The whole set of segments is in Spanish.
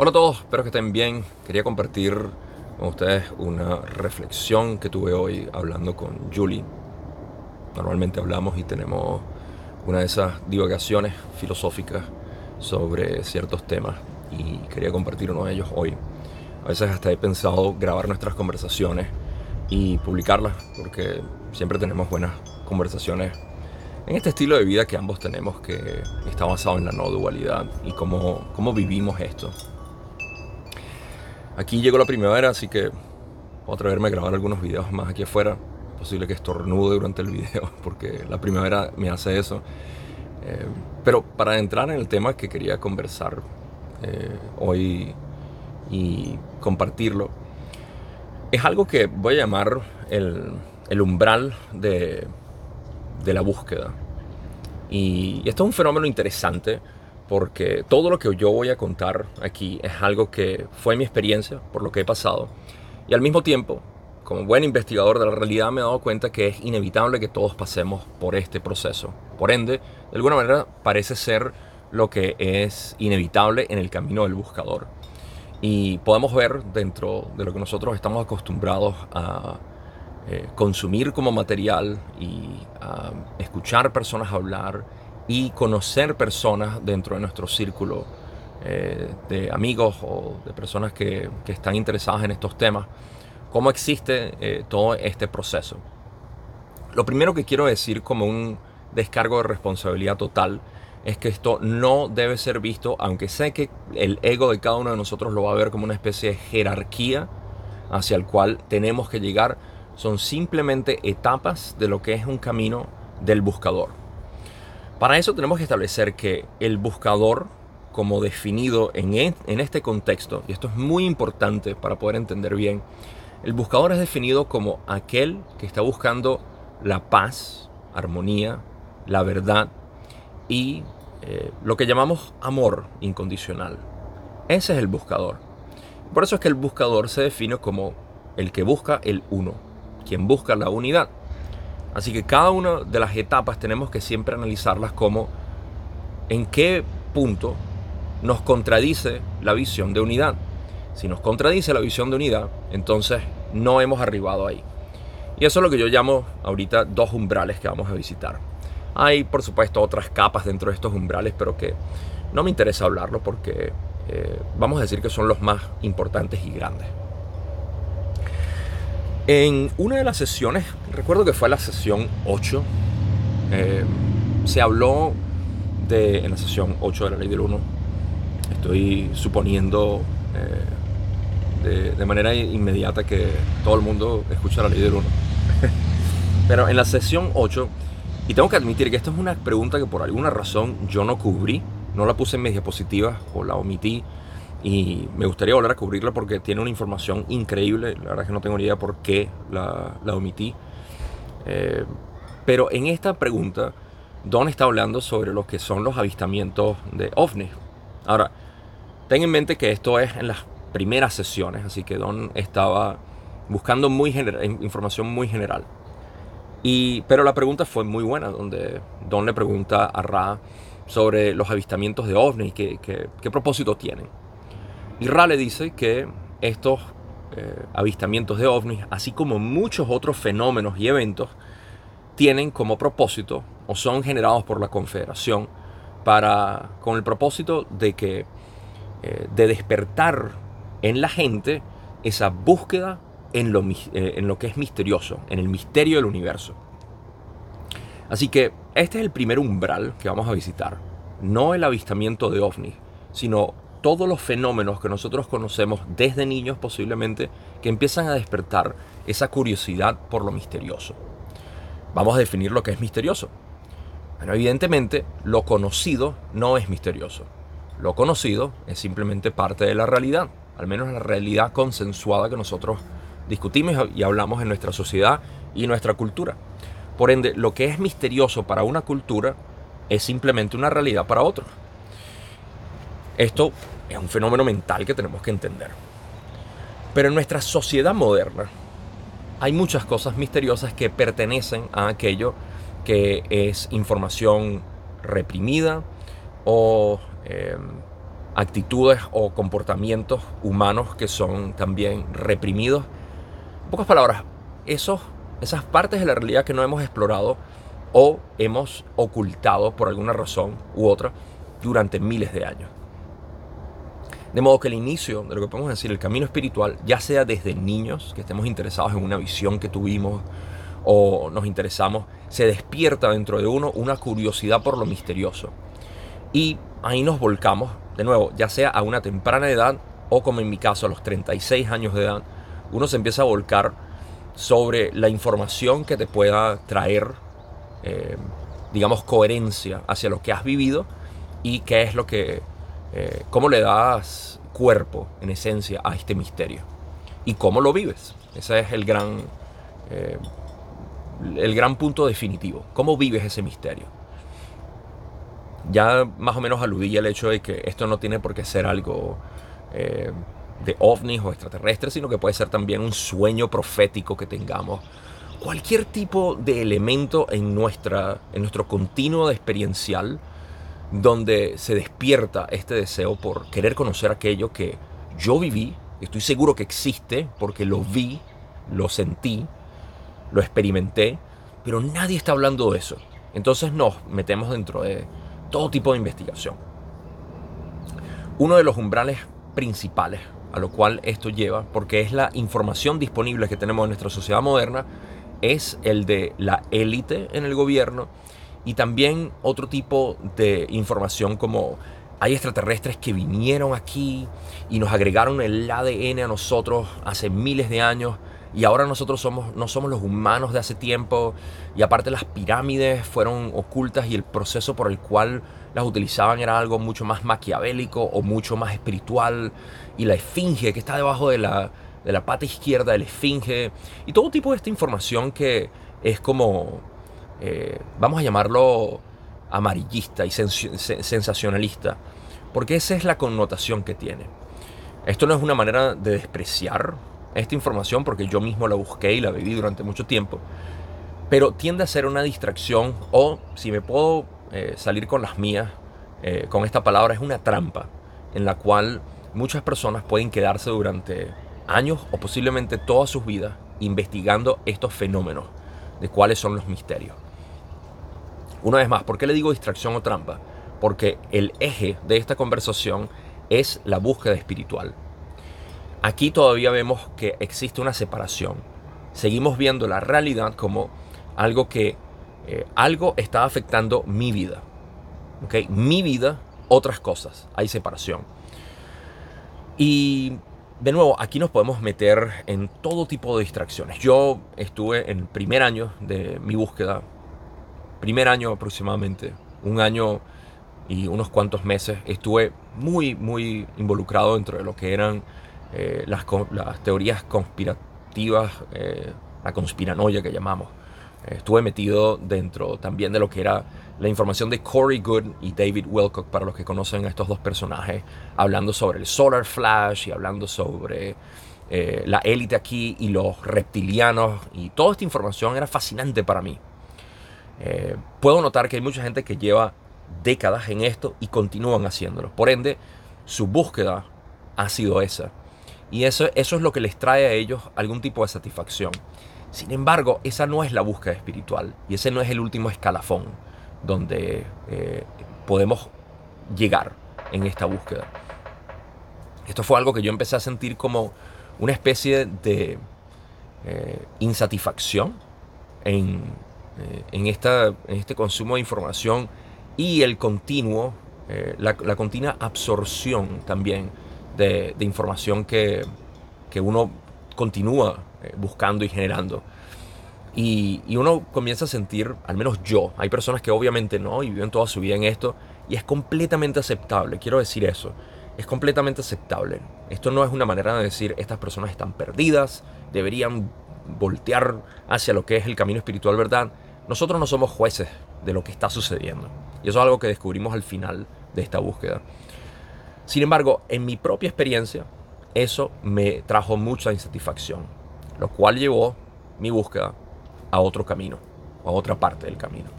Hola a todos, espero que estén bien. Quería compartir con ustedes una reflexión que tuve hoy hablando con Julie. Normalmente hablamos y tenemos una de esas divagaciones filosóficas sobre ciertos temas y quería compartir uno de ellos hoy. A veces hasta he pensado grabar nuestras conversaciones y publicarlas porque siempre tenemos buenas conversaciones en este estilo de vida que ambos tenemos que está basado en la no dualidad y cómo, cómo vivimos esto. Aquí llegó la primavera, así que voy a atreverme a grabar algunos videos más aquí afuera. Es posible que estornude durante el video porque la primavera me hace eso. Eh, pero para entrar en el tema que quería conversar eh, hoy y compartirlo, es algo que voy a llamar el, umbral de, de la búsqueda. Y esto es un fenómeno interesante porque todo lo que yo voy a contar aquí es algo que fue mi experiencia, por lo que he pasado. Y al mismo tiempo, como buen investigador de la realidad, me he dado cuenta que es inevitable que todos pasemos por este proceso. Por ende, de alguna manera parece ser lo que es inevitable en el camino del buscador. Y podemos ver dentro de lo que nosotros estamos acostumbrados a eh, consumir como material y a escuchar personas hablar y conocer personas dentro de nuestro círculo eh, de amigos o de personas que, están interesadas en estos temas, cómo existe eh, todo este proceso. Lo primero que quiero decir como un descargo de responsabilidad total es que esto no debe ser visto, aunque sé que el ego de cada uno de nosotros lo va a ver como una especie de jerarquía hacia el cual tenemos que llegar, son simplemente etapas de lo que es un camino del buscador. Para eso tenemos que establecer que el buscador, como definido en, e, en este contexto, y esto es muy importante para poder entender bien, el buscador es definido como aquel que está buscando la paz, armonía, la verdad y eh, lo que llamamos amor incondicional. Ese es el buscador. Por eso es que el buscador se define como el que busca el uno quien busca la unidad. Así que cada una de las etapas tenemos que siempre analizarlas como en qué punto nos contradice la visión de unidad. Si nos contradice la visión de unidad, entonces no hemos arribado ahí. Y eso es lo que yo llamo ahorita dos umbrales que vamos a visitar. Hay, por supuesto, otras capas dentro de estos umbrales, pero que no me interesa hablarlo porque eh, vamos a decir que son los más importantes y grandes. En una de las sesiones, recuerdo que fue la sesión 8, eh, se habló de, en la sesión 8 de la ley del 1, estoy suponiendo eh, de, manera inmediata que todo el mundo escucha la ley del 1. Pero en la sesión 8, y tengo que admitir que esta es una pregunta que por alguna razón yo no cubrí, no la puse en mis diapositivas o la omití y me gustaría volver a cubrirla porque tiene una información increíble. La verdad es que no tengo ni idea por qué la, omití. Eh, pero en esta pregunta, Don está hablando sobre lo que son los avistamientos de ovnis. Ahora, ten en mente que esto es en las primeras sesiones, así que Don estaba buscando muy información muy general. Y, pero la pregunta fue muy buena, donde Don le pregunta a Ra sobre los avistamientos de ovnis, qué, qué propósito tienen. Y Ra le dice que estos eh, avistamientos de ovnis, así como muchos otros fenómenos y eventos, tienen como propósito o son generados por la Confederación para, con el propósito de que eh, de despertar en la gente esa búsqueda en lo, eh, en lo que es misterioso, en el misterio del universo. Así que este es el primer umbral que vamos a visitar. No el avistamiento de ovnis, sino todos los fenómenos que nosotros conocemos desde niños posiblemente que empiezan a despertar esa curiosidad por lo misterioso. Vamos a definir lo que es misterioso. Bueno, evidentemente lo conocido no es misterioso. Lo conocido es simplemente parte de la realidad, al menos la realidad consensuada que nosotros discutimos y hablamos en nuestra sociedad y nuestra cultura. Por ende, lo que es misterioso para una cultura es simplemente una realidad para otros. Esto es un fenómeno mental que tenemos que entender. Pero en nuestra sociedad moderna hay muchas cosas misteriosas que pertenecen a aquello que es información reprimida o em, actitudes o comportamientos humanos que son también reprimidos. En pocas palabras, esos, esas partes de la realidad que no hemos explorado o hemos ocultado por alguna razón u otra durante miles de años. De modo que el inicio de lo que podemos decir, el camino espiritual, ya sea desde niños, que estemos interesados en una visión que tuvimos o nos interesamos, se despierta dentro de uno una curiosidad por lo misterioso. Y ahí nos volcamos, de nuevo, ya sea a una temprana edad o como en mi caso a los 36 años de edad, uno se empieza a volcar sobre la información que te pueda traer, eh, digamos, coherencia hacia lo que has vivido y qué es lo que eh, cómo le das cuerpo, en esencia, a este misterio. Y cómo lo vives. Ese es el gran, eh, el gran punto definitivo. ¿Cómo vives ese misterio? Ya más o menos aludí al hecho de que esto no tiene por qué ser algo eh, de ovnis o extraterrestres, sino que puede ser también un sueño profético que tengamos. Cualquier tipo de elemento en, nuestra, en nuestro continuo experiencial donde se despierta este deseo por querer conocer aquello que yo viví, estoy seguro que existe porque lo vi, lo sentí, lo experimenté, pero nadie está hablando de eso. Entonces nos metemos dentro de todo tipo de investigación. Uno de los umbrales principales a lo cual esto lleva, porque es la información disponible que tenemos en nuestra sociedad moderna, es el de la élite en el gobierno y también otro tipo de información como hay extraterrestres que vinieron aquí y nos agregaron el ADN a nosotros hace miles de años. Y ahora nosotros somos, no somos los humanos de hace tiempo. Y aparte las pirámides fueron ocultas y el proceso por el cual las utilizaban era algo mucho más maquiavélico o mucho más espiritual. Y la esfinge que está debajo de la, de la pata izquierda de la esfinge. Y todo tipo de esta información que es como eh, vamos a llamarlo amarillista y sensacionalista, porque esa es la connotación que tiene. Esto no es una manera de despreciar esta información, porque yo mismo la busqué y la viví durante mucho tiempo, pero tiende a ser una distracción o, si me puedo eh, salir con las mías, eh, con esta palabra, es una trampa en la cual muchas personas pueden quedarse durante años o posiblemente toda sus vidas investigando estos fenómenos de cuáles son los misterios. Una vez más, ¿por qué le digo distracción o trampa? Porque el eje de esta conversación es la búsqueda espiritual. Aquí todavía vemos que existe una separación. Seguimos viendo la realidad como algo que eh, algo está afectando mi vida. ¿okay? Mi vida, otras cosas. Hay separación. Y de nuevo, aquí nos podemos meter en todo tipo de distracciones. Yo estuve en el primer año de mi búsqueda primer año aproximadamente, un año y unos cuantos meses, estuve muy, muy involucrado dentro de lo que eran eh, las, teorías conspirativas, eh, la conspiranoia que llamamos. estuve metido dentro también de lo que era la información de Corey Good y David Wilcock, para los que conocen a estos dos personajes, hablando sobre el Solar Flash y hablando sobre eh, la élite aquí y los reptilianos. Y toda esta información era fascinante para mí. Eh, puedo notar que hay mucha gente que lleva décadas en esto y continúan haciéndolo. Por ende, su búsqueda ha sido esa. Y eso, eso es lo que les trae a ellos algún tipo de satisfacción. Sin embargo, esa no es la búsqueda espiritual y ese no es el último escalafón donde eh, podemos llegar en esta búsqueda. Esto fue algo que yo empecé a sentir como una especie de eh, insatisfacción en, eh, en, esta, en este consumo de información y el continuo, eh, la, continua absorción también de, información que, que, uno continúa eh, buscando y generando. Y, uno comienza a sentir, al menos yo, hay personas que obviamente no y viven toda su vida en esto, y es completamente aceptable, quiero decir eso, es completamente aceptable. Esto no es una manera de decir estas personas están perdidas, deberían voltear hacia lo que es el camino espiritual, ¿verdad? Nosotros no somos jueces de lo que está sucediendo. Y eso es algo que descubrimos al final de esta búsqueda. Sin embargo, en mi propia experiencia, eso me trajo mucha insatisfacción, lo cual llevó mi búsqueda a otro camino, a otra parte del camino.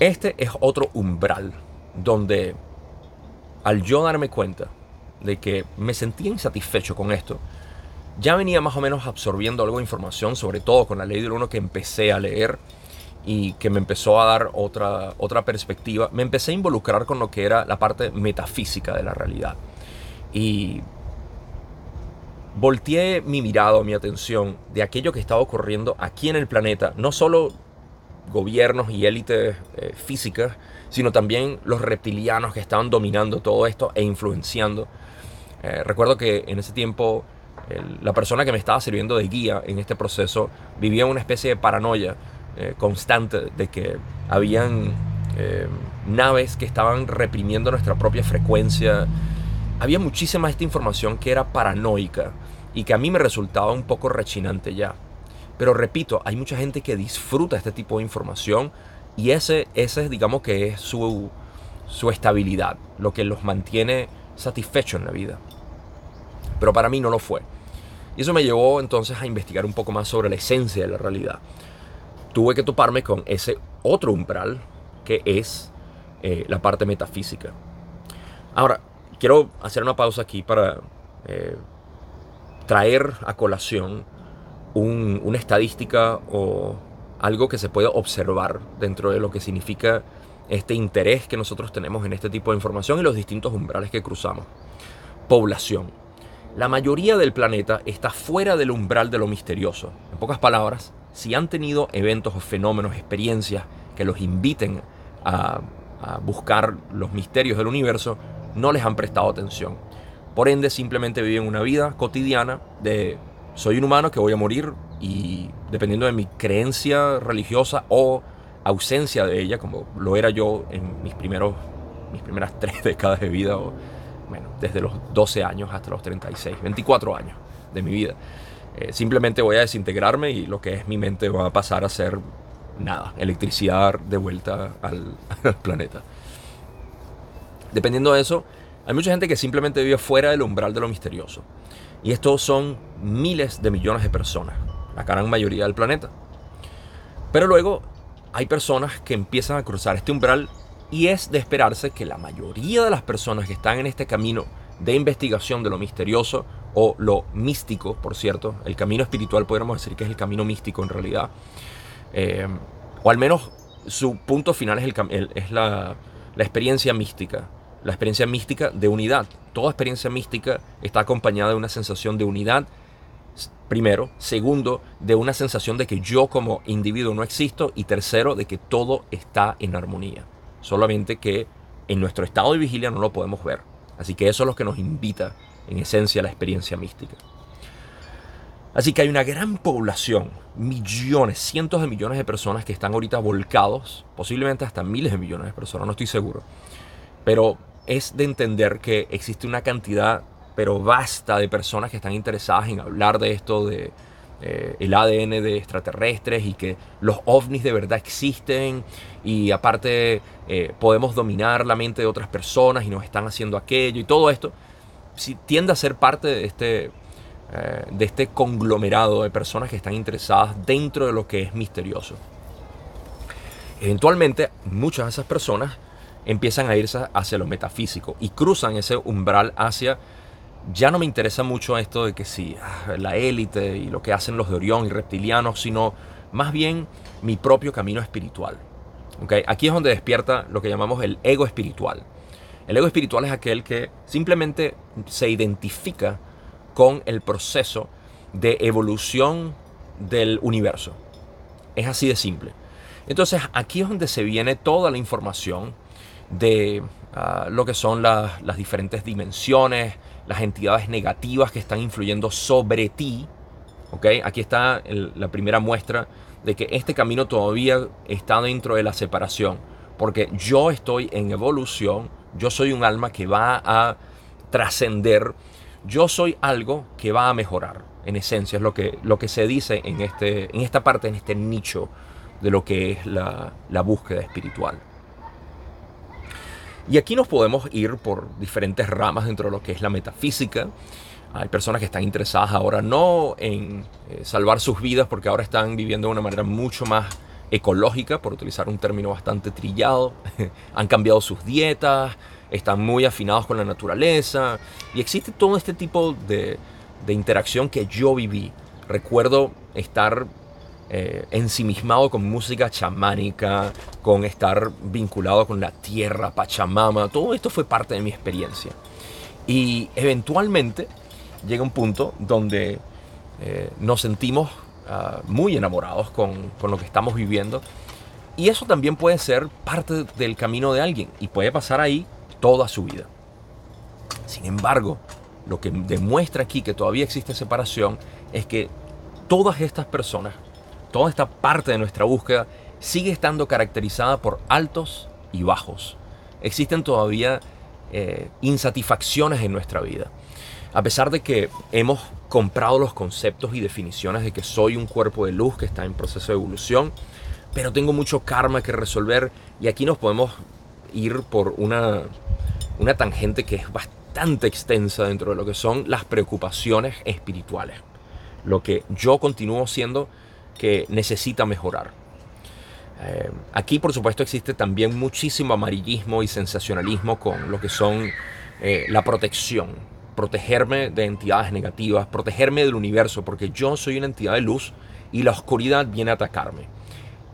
Este es otro umbral donde al yo darme cuenta de que me sentía insatisfecho con esto, ya venía más o menos absorbiendo algo de información, sobre todo con la ley del uno que empecé a leer y que me empezó a dar otra, otra perspectiva. Me empecé a involucrar con lo que era la parte metafísica de la realidad. Y volteé mi mirada, mi atención de aquello que estaba ocurriendo aquí en el planeta, no solo gobiernos y élites eh, físicas, sino también los reptilianos que estaban dominando todo esto e influenciando. Eh, recuerdo que en ese tiempo la persona que me estaba sirviendo de guía en este proceso vivía una especie de paranoia eh, constante de que habían naves que estaban reprimiendo nuestra propia frecuencia. Había muchísima esta información que era paranoica y que a mí me resultaba un poco rechinante ya. Pero repito, hay mucha gente que disfruta este tipo de información y ese, ese digamos que es su, su estabilidad, lo que los mantiene satisfechos en la vida. Pero para mí no lo fue. Y eso me llevó entonces a investigar un poco más sobre la esencia de la realidad. Tuve que toparme con ese otro umbral que es eh, la parte metafísica. Ahora, quiero hacer una pausa aquí para eh, traer a colación una estadística o algo que se puede observar dentro de lo que significa este interés que nosotros tenemos en este tipo de información y los distintos umbrales que cruzamos. Población. La mayoría del planeta está fuera del umbral de lo misterioso. En pocas palabras, si han tenido eventos o fenómenos, experiencias que los inviten a, buscar los misterios del universo, no les han prestado atención. Por ende, simplemente viven una vida cotidiana de soy un humano que voy a morir y dependiendo de mi creencia religiosa o ausencia de ella, como lo era yo en mis, primeros, mis primeras tres décadas de vida, o, bueno, desde los 12 años hasta los 36, 24 años de mi vida. Eh, simplemente voy a desintegrarme y lo que es mi mente va a pasar a ser nada, electricidad de vuelta al, al planeta. Dependiendo de eso, hay mucha gente que simplemente vive fuera del umbral de lo misterioso. Y estos son miles de millones de personas, la gran mayoría del planeta. Pero luego hay personas que empiezan a cruzar este umbral y es de esperarse que la mayoría de las personas que están en este camino de investigación de lo misterioso o lo místico, por cierto, el camino espiritual podríamos decir que es el camino místico en realidad, eh, o al menos su punto final es, la, la experiencia mística, la experiencia mística de unidad. Toda experiencia mística está acompañada de una sensación de unidad, primero. Segundo, de una sensación de que yo como individuo no existo. Y tercero, de que todo está en armonía. Solamente que en nuestro estado de vigilia no lo podemos ver. Así que eso es lo que nos invita, en esencia, a la experiencia mística. Así que hay una gran población, millones, cientos de millones de personas que están ahorita volcados, posiblemente hasta miles de millones de personas, no estoy seguro. Pero es de entender que existe una cantidad, pero vasta, de personas que están interesadas en hablar de esto, de eh, el ADN de extraterrestres y que los ovnis de verdad existen y aparte eh, podemos dominar la mente de otras personas y nos están haciendo aquello y todo esto, si tiende a ser parte de este, eh, de este conglomerado de personas que están interesadas dentro de lo que es misterioso. Eventualmente, muchas de esas personas empiezan a irse hacia lo metafísico y cruzan ese umbral hacia, ya no me interesa mucho esto de que sí, ah, la élite y lo que hacen los de Orión y reptilianos, sino más bien mi propio camino espiritual. ¿Okay? Aquí es donde despierta lo que llamamos el ego espiritual. El ego espiritual es aquel que simplemente se identifica con el proceso de evolución del universo. Es así de simple. Entonces aquí es donde se viene toda la información de ah, lo que son las diferentes dimensiones, las entidades negativas que están influyendo sobre ti. ¿okay? Aquí está la primera muestra de que este camino todavía está dentro de la separación, porque yo estoy en evolución, yo soy un alma que va a trascender, yo soy algo que va a mejorar, en esencia, es lo que, lo que se dice en, este, en esta parte, en este nicho de lo que es la, la búsqueda espiritual. Y aquí nos podemos ir por diferentes ramas dentro de lo que es la metafísica. Hay personas que están interesadas ahora no en eh, salvar sus vidas porque ahora están viviendo de una manera mucho más ecológica, por utilizar un término bastante trillado. Han cambiado sus dietas, están muy afinados con la naturaleza y existe todo este tipo de, de interacción que yo viví. Recuerdo estar eh, ensimismado con música chamánica, con estar vinculado con la tierra, Pachamama, todo esto fue parte de mi experiencia. Y eventualmente llega un punto donde eh, nos sentimos ah, muy enamorados con, con lo que estamos viviendo. Y eso también puede ser parte del camino de alguien y puede pasar ahí toda su vida. Sin embargo, lo que demuestra aquí que todavía existe separación es que todas estas personas toda esta parte de nuestra búsqueda sigue estando caracterizada por altos y bajos. Existen todavía eh, insatisfacciones en nuestra vida. A pesar de que hemos comprado los conceptos y definiciones de que soy un cuerpo de luz que está en proceso de evolución, pero tengo mucho karma que resolver y aquí nos podemos ir por una, una tangente que es bastante extensa dentro de lo que son las preocupaciones espirituales. Lo que yo continúo siendo que necesita mejorar. Eh, aquí, por supuesto, existe también muchísimo amarillismo y sensacionalismo con lo que son eh, la protección. Protegerme de entidades negativas, protegerme del universo, porque yo soy una entidad de luz y la oscuridad viene a atacarme.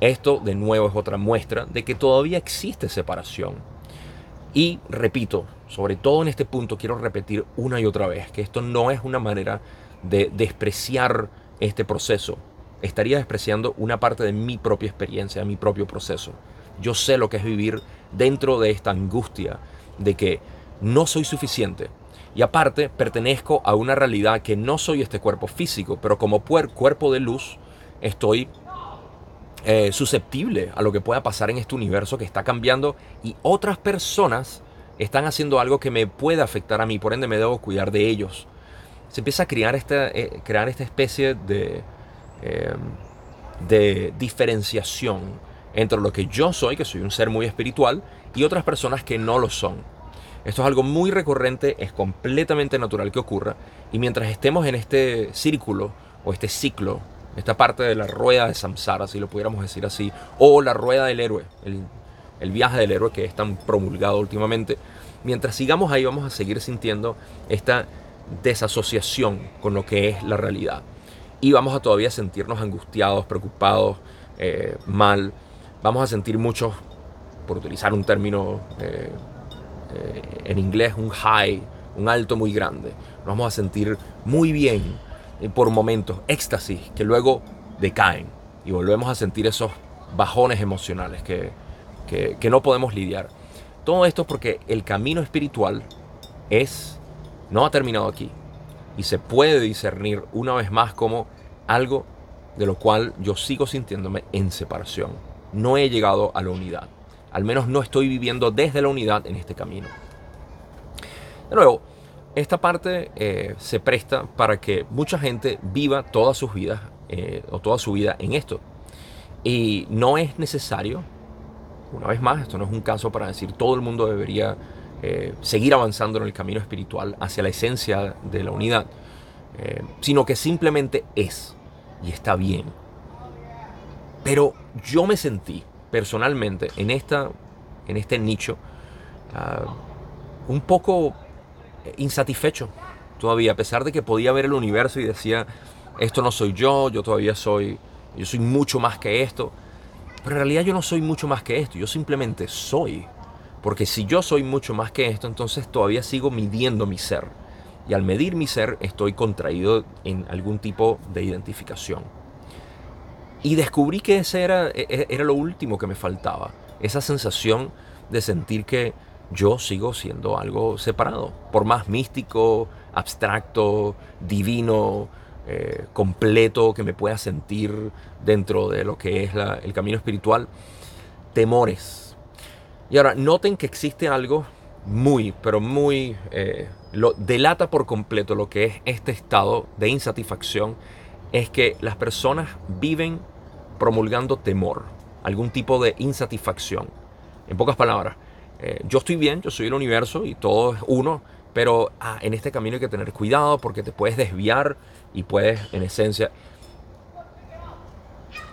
Esto, de nuevo, es otra muestra de que todavía existe separación. Y repito, sobre todo en este punto, quiero repetir una y otra vez que esto no es una manera de despreciar este proceso estaría despreciando una parte de mi propia experiencia, de mi propio proceso. Yo sé lo que es vivir dentro de esta angustia de que no soy suficiente. Y aparte, pertenezco a una realidad que no soy este cuerpo físico, pero como cuerpo de luz estoy eh, susceptible a lo que pueda pasar en este universo que está cambiando y otras personas están haciendo algo que me puede afectar a mí, por ende me debo cuidar de ellos. Se empieza a crear esta, eh, crear esta especie de, Em, de diferenciación entre lo que yo soy, que soy un ser muy espiritual, y otras personas que no lo son. Esto es algo muy recurrente, es completamente natural que ocurra, y mientras estemos en este círculo o este ciclo, esta parte de la rueda de samsara, si lo pudiéramos decir así, o la rueda del héroe, el, el viaje del héroe que es tan promulgado últimamente, mientras sigamos ahí vamos a seguir sintiendo esta desasociación con lo que es la realidad y vamos a todavía sentirnos angustiados, preocupados, eh, mal. Vamos a sentir muchos, por utilizar un término eh, eh, en inglés, un high, un alto muy grande. Nos vamos a sentir muy bien por momentos, éxtasis, que luego decaen y volvemos a sentir esos bajones emocionales que, que no podemos lidiar. Todo esto porque el camino espiritual es, no ha terminado aquí y se puede discernir una vez más como algo de lo cual yo sigo sintiéndome en separación. No he llegado a la unidad. Al menos no estoy viviendo desde la unidad en este camino. De nuevo, esta parte eh, se presta para que mucha gente viva todas sus vidas eh, o toda su vida en esto. Y no es necesario, una vez más, esto no es un caso para decir todo el mundo debería eh, seguir avanzando en el camino espiritual hacia la esencia de la unidad, eh, sino que simplemente es y está bien. Pero yo me sentí personalmente en, esta, en este nicho ah, un poco insatisfecho todavía, a pesar de que podía ver el universo y decía, esto no soy yo, yo todavía soy, yo soy mucho más que esto. Pero en realidad yo no soy mucho más que esto, yo simplemente soy. Porque si yo soy mucho más que esto, entonces todavía sigo midiendo mi ser. Y al medir mi ser estoy contraído en algún tipo de identificación. Y descubrí que ese era, e, e, era lo último que me faltaba. Esa sensación de sentir que yo sigo siendo algo separado. Por más místico, abstracto, divino, eh, completo que me pueda sentir dentro de lo que es el camino espiritual, temores y ahora, noten que existe algo muy, pero muy... Eh, lo delata por completo lo que es este estado de insatisfacción, es que las personas viven promulgando temor, algún tipo de insatisfacción. En pocas palabras, eh, yo estoy bien, yo soy el universo y todo es uno, pero ah, en este camino hay que tener cuidado porque te puedes desviar y puedes, en esencia,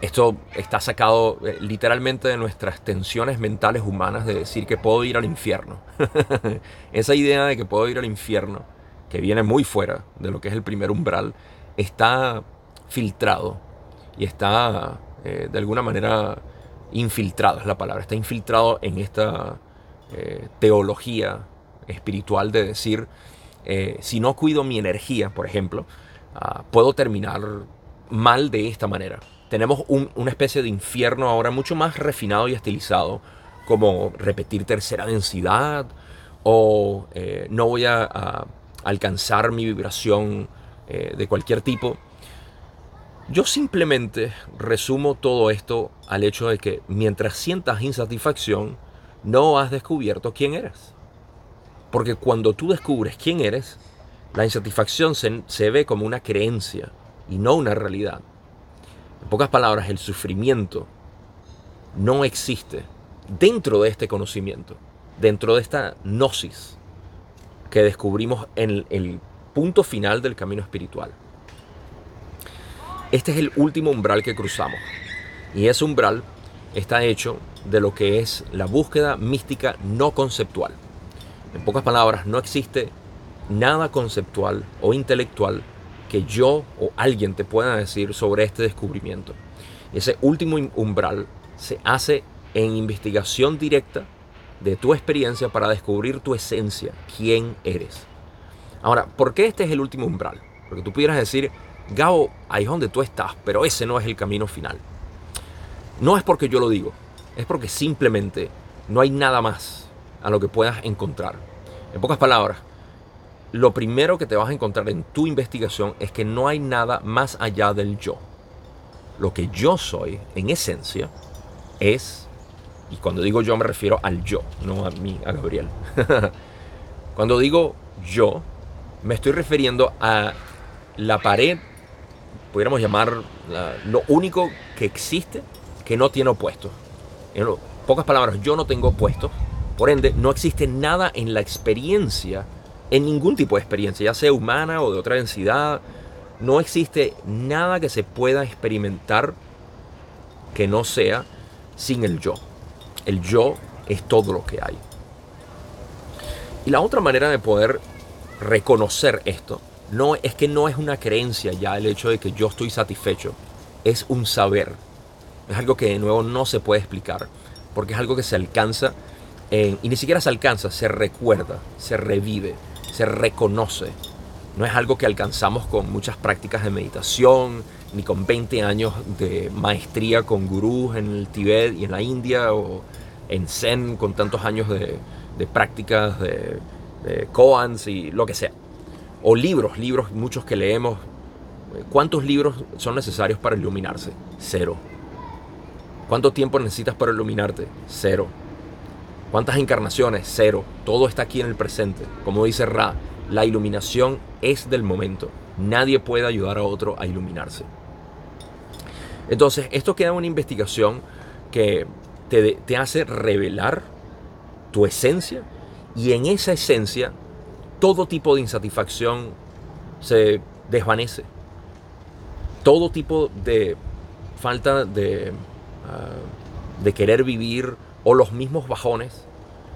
Esto está sacado eh, literalmente de nuestras tensiones mentales humanas de decir que puedo ir al infierno. Esa idea de que puedo ir al infierno, que viene muy fuera de lo que es el primer umbral, está filtrado y está eh, de alguna manera infiltrado, es la palabra, está infiltrado en esta eh, teología espiritual de decir, si no cuido mi energía, por ejemplo, ah, puedo terminar mal de esta manera tenemos una especie de infierno ahora mucho más refinado y estilizado, como repetir tercera densidad o eh, no voy a, alcanzar mi vibración eh, de cualquier tipo. Yo simplemente resumo todo esto al hecho de que mientras sientas insatisfacción, no has descubierto quién eres. Porque cuando tú descubres quién eres, la insatisfacción se ve como una creencia y no una realidad. En pocas palabras, el sufrimiento no existe dentro de este conocimiento, dentro de esta gnosis que descubrimos en el punto final del camino espiritual. Este es el último umbral que cruzamos. Y ese umbral está hecho de lo que es la búsqueda mística no conceptual. En pocas palabras, no existe nada conceptual o intelectual que yo o alguien te pueda decir sobre este descubrimiento. Ese último umbral se hace en investigación directa de tu experiencia para descubrir tu esencia, quién eres. Ahora, ¿por qué este es el último umbral? Porque tú pudieras decir, Gabo, ahí es donde tú estás, pero ese no es el camino final. No es porque yo lo digo, es porque simplemente no hay nada más a lo que puedas encontrar. En pocas palabras, lo primero que te vas a encontrar en tu investigación es que no hay nada más allá del yo. Lo que yo soy, en esencia, es, y cuando digo yo me refiero al yo, no a mí, a Gabriel. cuando digo yo, me estoy refiriendo a la pared, pudiéramos llamar lo único que existe que no tiene opuestos. En pocas palabras, yo no tengo opuestos, por ende, no existe nada en la experiencia en ningún tipo de experiencia, ya sea humana o de otra densidad. No existe nada que se pueda experimentar que no sea sin el yo. El yo es todo lo que hay. Y la otra manera de poder reconocer esto no es que no es una creencia ya el hecho de que yo estoy satisfecho, es un saber. Es algo que de nuevo no se puede explicar, porque es algo que se alcanza y ni siquiera se alcanza, se recuerda, se revive se reconoce. No es algo que alcanzamos con muchas prácticas de meditación, ni con 20 años de maestría con gurús en el Tibet y en la India, o en Zen con tantos años de, prácticas de, de koans y lo que sea. O libros, libros muchos que leemos. ¿Cuántos libros son necesarios para iluminarse? Cero. ¿Cuánto tiempo necesitas para iluminarte? Cero. ¿Cuántas encarnaciones? Cero. Todo está aquí en el presente. Como dice Ra, la iluminación es del momento. Nadie puede ayudar a otro a iluminarse. Entonces, esto queda una investigación que te, hace revelar tu esencia y en esa esencia todo tipo de insatisfacción se desvanece. Todo tipo de falta de, ah, de querer vivir o los mismos bajones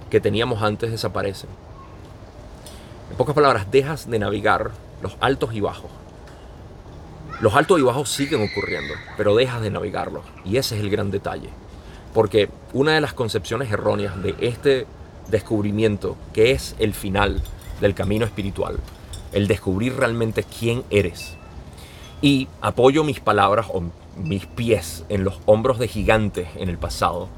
que teníamos antes desaparecen. En pocas palabras, dejas de navegar los altos y bajos. Los altos y bajos siguen ocurriendo, pero dejas de navegarlos. Y ese es el gran detalle. Porque una de las concepciones erróneas de este descubrimiento, que es el final del camino espiritual, el descubrir realmente quién eres. Y apoyo mis palabras o mis pies en los hombros de gigantes en el pasado,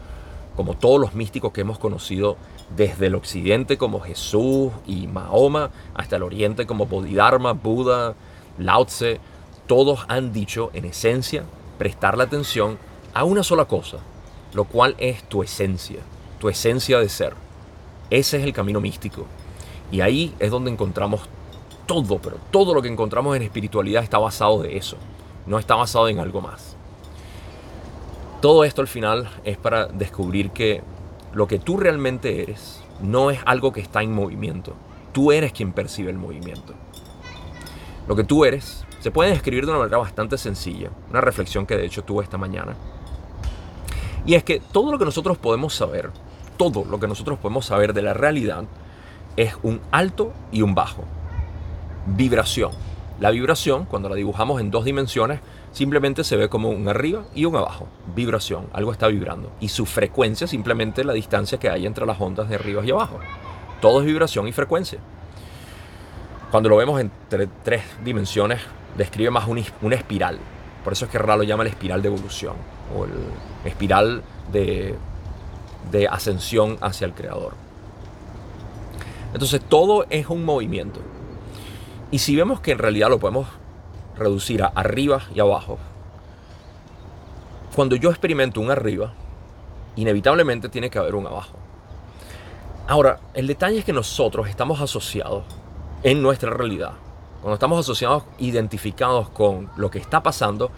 como todos los místicos que hemos conocido desde el occidente como Jesús y Mahoma, hasta el oriente como Bodhidharma, Buda, Lao Tse, todos han dicho en esencia prestar la atención a una sola cosa, lo cual es tu esencia, tu esencia de ser. Ese es el camino místico. Y ahí es donde encontramos todo, pero todo lo que encontramos en espiritualidad está basado de eso, no está basado en algo más. Todo esto al final es para descubrir que lo que tú realmente eres no es algo que está en movimiento. Tú eres quien percibe el movimiento. Lo que tú eres se pueden describir de una manera bastante sencilla, una reflexión que de hecho tuve esta mañana. Y es que todo lo que nosotros podemos saber, todo lo que nosotros podemos saber de la realidad es un alto y un bajo. Vibración. La vibración, cuando la dibujamos en dos dimensiones, simplemente se ve como un arriba y un abajo. Vibración, algo está vibrando. Y su frecuencia simplemente la distancia que hay entre las ondas de arriba y abajo. Todo es vibración y frecuencia. Cuando lo vemos entre tres dimensiones, describe más una espiral. Por eso es que Ra lo llama la espiral de evolución o el espiral de, de ascensión hacia el creador. Entonces todo es un movimiento. Y si vemos que en realidad lo podemos reducir a arriba y abajo, cuando yo experimento un arriba, inevitablemente tiene que haber un abajo. Ahora, el detalle es que nosotros estamos asociados en nuestra realidad. Cuando estamos asociados, identificados con lo que está pasando,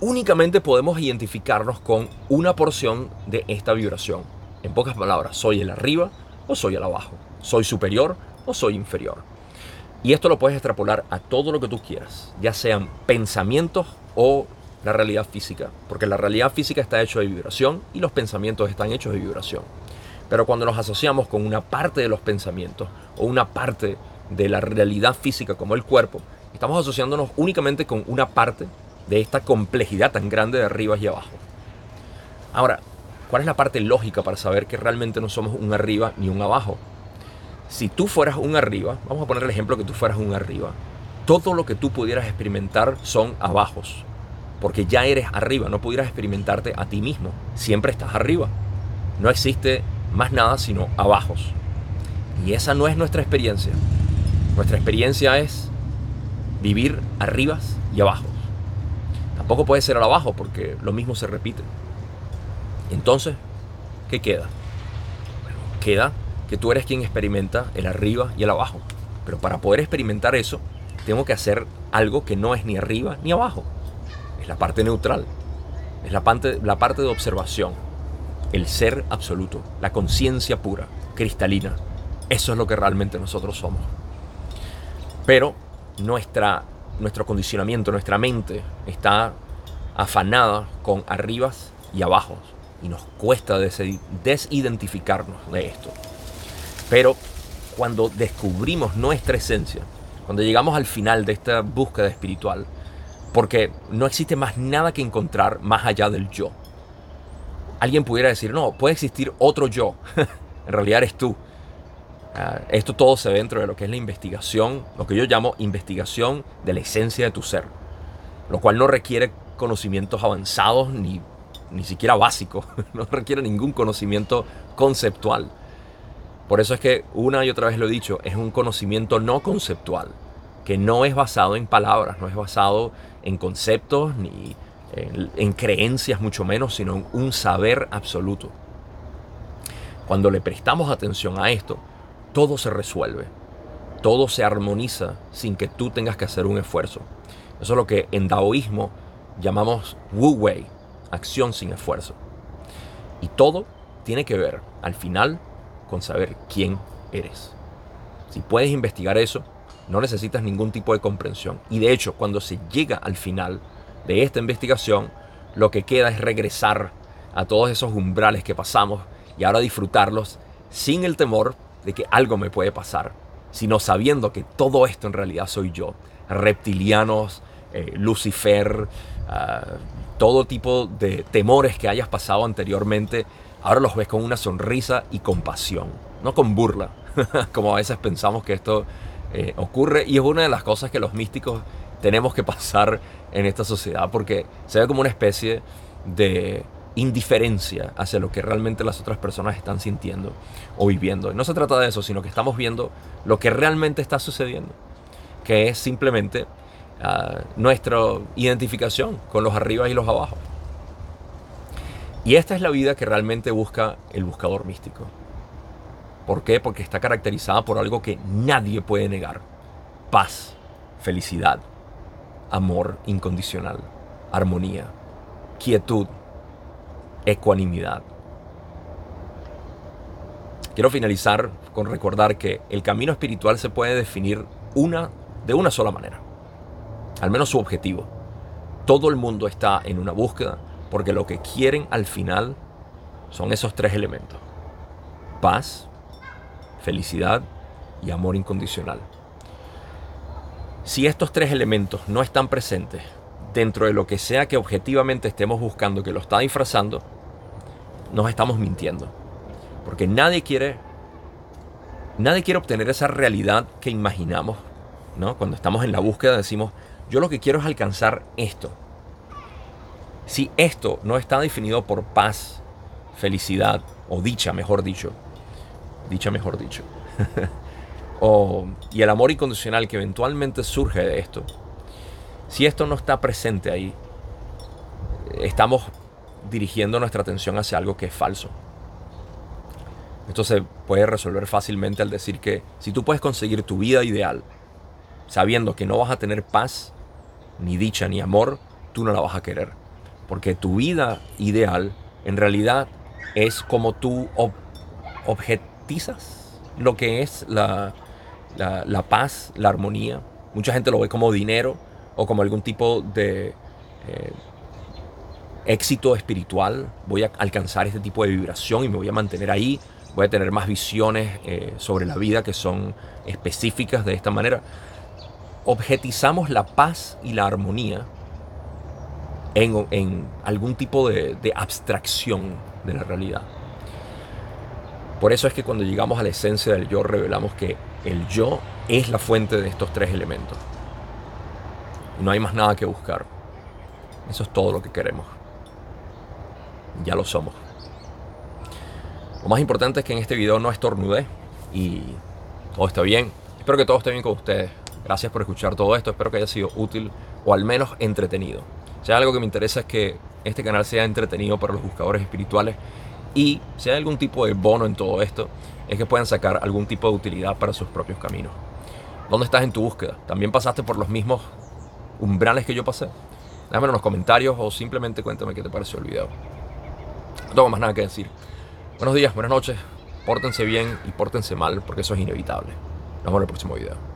únicamente podemos identificarnos con una porción de esta vibración. En pocas palabras, soy el arriba o soy el abajo. Soy superior o soy inferior. Y esto lo puedes extrapolar a todo lo que tú quieras, ya sean pensamientos o la realidad física, porque la realidad física está hecha de vibración y los pensamientos están hechos de vibración. Pero cuando nos asociamos con una parte de los pensamientos o una parte de la realidad física como el cuerpo, estamos asociándonos únicamente con una parte de esta complejidad tan grande de arriba y abajo. Ahora, ¿cuál es la parte lógica para saber que realmente no somos un arriba ni un abajo? Si tú fueras un arriba, vamos a poner el ejemplo que tú fueras un arriba, todo lo que tú pudieras experimentar son abajos, porque ya eres arriba, no pudieras experimentarte a ti mismo, siempre estás arriba. No existe más nada sino abajos. Y esa no es nuestra experiencia. Nuestra experiencia es vivir arribas y abajos. Tampoco puede ser al abajo porque lo mismo se repite. Entonces, ¿qué queda? Queda que tú eres quien experimenta el arriba y el abajo. Pero para poder experimentar eso, tengo que hacer algo que no es ni arriba ni abajo. Es la parte neutral. Es la parte, la parte de observación. El ser absoluto. La conciencia pura, cristalina. Eso es lo que realmente nosotros somos. Pero nuestra, nuestro condicionamiento, nuestra mente está afanada con arribas y abajos. Y nos cuesta desidentificarnos de esto. Pero cuando descubrimos nuestra esencia, cuando llegamos al final de esta búsqueda espiritual, porque no existe más nada que encontrar más allá del yo. Alguien pudiera decir, no, puede existir otro yo. en realidad eres tú. Ah, esto todo se ve dentro de lo que es la investigación, lo que yo llamo investigación de la esencia de tu ser, lo cual no requiere conocimientos avanzados ni, ni siquiera básicos, no requiere ningún conocimiento conceptual. Por eso es que una y otra vez lo he dicho, es un conocimiento no conceptual, que no es basado en palabras, no es basado en conceptos ni en, creencias mucho menos, sino en un saber absoluto. Cuando le prestamos atención a esto, todo se resuelve, todo se armoniza sin que tú tengas que hacer un esfuerzo. Eso es lo que en taoísmo llamamos Wu Wei, acción sin esfuerzo. Y todo tiene que ver, al final, con saber quién eres. Si puedes investigar eso, no necesitas ningún tipo de comprensión. Y de hecho, cuando se llega al final de esta investigación, lo que queda es regresar a todos esos umbrales que pasamos y ahora disfrutarlos sin el temor de que algo me puede pasar, sino sabiendo que todo esto en realidad soy yo. Reptilianos, eh, Lucifer, ah, todo tipo de temores que hayas pasado anteriormente ahora los ves con una sonrisa y compasión, no con burla, como a veces pensamos que esto eh, ocurre y es una de las cosas que los místicos tenemos que pasar en esta sociedad porque se ve como una especie de indiferencia hacia lo que realmente las otras personas están sintiendo o viviendo. Y no se trata de eso, sino que estamos viendo lo que realmente está sucediendo, que es simplemente ah, nuestra identificación con los arriba y los abajo. Y esta es la vida que realmente busca el buscador místico. ¿Por qué? Porque está caracterizada por algo que nadie puede negar. Paz, felicidad, amor incondicional, armonía, quietud, ecuanimidad. Quiero finalizar con recordar que el camino espiritual se puede definir una, de una sola manera. al menos su objetivo. Todo el mundo está en una búsqueda porque lo que quieren al final son esos tres elementos. Paz, felicidad y amor incondicional. Si estos tres elementos no están presentes dentro de lo que sea que objetivamente estemos buscando que lo está disfrazando, nos estamos mintiendo. Porque nadie quiere nadie quiere obtener esa realidad que imaginamos, ¿no? Cuando estamos en la búsqueda decimos, yo lo que quiero es alcanzar esto. Si esto no está definido por paz, felicidad o dicha, mejor dicho, dicha mejor dicho, y el amor incondicional que eventualmente surge de esto, si esto no está presente ahí, estamos dirigiendo nuestra atención hacia algo que es falso. Esto se puede resolver fácilmente al decir que si tú puedes conseguir tu vida ideal, sabiendo que no vas a tener paz, ni dicha, ni amor, tú no la vas a querer. Porque tu vida ideal en realidad es como tú objetizas lo que es la, paz, la armonía. Mucha gente lo ve como dinero o como algún tipo de eh, éxito espiritual. Voy a alcanzar este tipo de vibración y me voy a mantener ahí voy a tener más visiones eh, sobre la vida que son específicas de esta manera. Objetizamos la paz y la armonía en, algún tipo de, abstracción de la realidad. Por eso es que cuando llegamos a la esencia del yo revelamos que el yo es la fuente de estos tres elementos. No hay más nada que buscar. Eso es todo lo que queremos. Ya lo somos. Lo más importante es que en este video no estornudé y todo está bien. Espero que todo esté bien con ustedes. Gracias por escuchar todo esto. Espero que haya sido útil o al menos entretenido. Si hay algo que me interesa es que este canal sea entretenido para los buscadores espirituales y si hay algún tipo de bono en todo esto, es que puedan sacar algún tipo de utilidad para sus propios caminos. ¿Dónde estás en tu búsqueda? ¿También pasaste por los mismos umbrales que yo pasé? Déjame en los comentarios o simplemente cuéntame qué te pareció el video. No tengo más nada que decir. Buenos días, buenas noches, pórtense bien y pórtense mal porque eso es inevitable. Nos vemos en el próximo video.